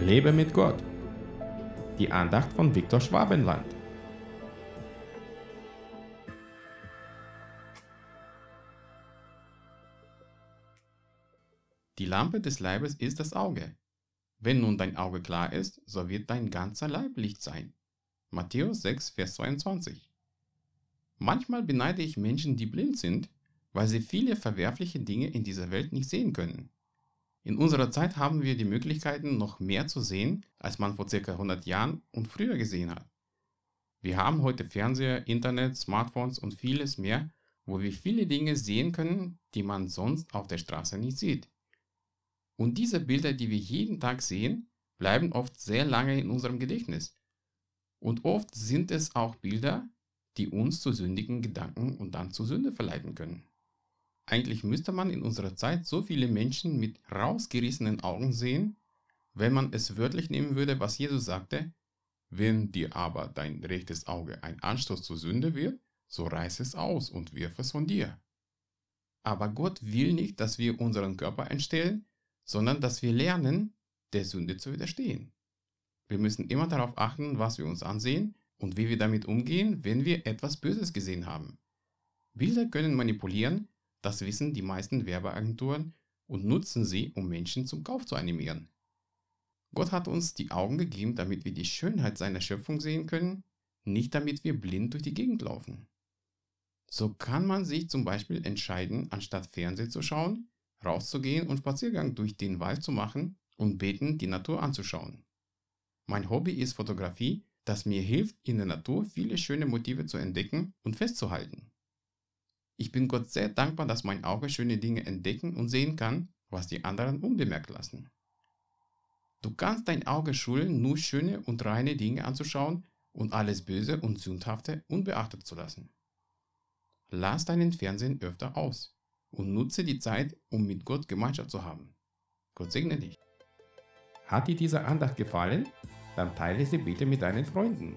Lebe mit Gott. Die Andacht von Viktor Schwabenland. Die Lampe des Leibes ist das Auge. Wenn nun dein Auge klar ist, so wird dein ganzer Leib Licht sein. Matthäus 6, Vers 22. Manchmal beneide ich Menschen, die blind sind, weil sie viele verwerfliche Dinge in dieser Welt nicht sehen können. In unserer Zeit haben wir die Möglichkeiten, noch mehr zu sehen, als man vor ca. 100 Jahren und früher gesehen hat. Wir haben heute Fernseher, Internet, Smartphones und vieles mehr, wo wir viele Dinge sehen können, die man sonst auf der Straße nicht sieht. Und diese Bilder, die wir jeden Tag sehen, bleiben oft sehr lange in unserem Gedächtnis. Und oft sind es auch Bilder, die uns zu sündigen Gedanken und dann zur Sünde verleiten können. Eigentlich müsste man in unserer Zeit so viele Menschen mit rausgerissenen Augen sehen, wenn man es wörtlich nehmen würde, was Jesus sagte, wenn dir aber dein rechtes Auge ein Anstoß zur Sünde wird, so reiß es aus und wirf es von dir. Aber Gott will nicht, dass wir unseren Körper entstellen, sondern dass wir lernen, der Sünde zu widerstehen. Wir müssen immer darauf achten, was wir uns ansehen und wie wir damit umgehen, wenn wir etwas Böses gesehen haben. Bilder können manipulieren, das wissen die meisten Werbeagenturen und nutzen sie, um Menschen zum Kauf zu animieren. Gott hat uns die Augen gegeben, damit wir die Schönheit seiner Schöpfung sehen können, nicht damit wir blind durch die Gegend laufen. So kann man sich zum Beispiel entscheiden, anstatt Fernsehen zu schauen, rauszugehen und Spaziergang durch den Wald zu machen und beten, die Natur anzuschauen. Mein Hobby ist Fotografie, das mir hilft, in der Natur viele schöne Motive zu entdecken und festzuhalten. Ich bin Gott sehr dankbar, dass mein Auge schöne Dinge entdecken und sehen kann, was die anderen unbemerkt lassen. Du kannst dein Auge schulen, nur schöne und reine Dinge anzuschauen und alles Böse und Sündhafte unbeachtet zu lassen. Lass deinen Fernsehen öfter aus und nutze die Zeit, um mit Gott Gemeinschaft zu haben. Gott segne dich. Hat dir diese Andacht gefallen? Dann teile sie bitte mit deinen Freunden.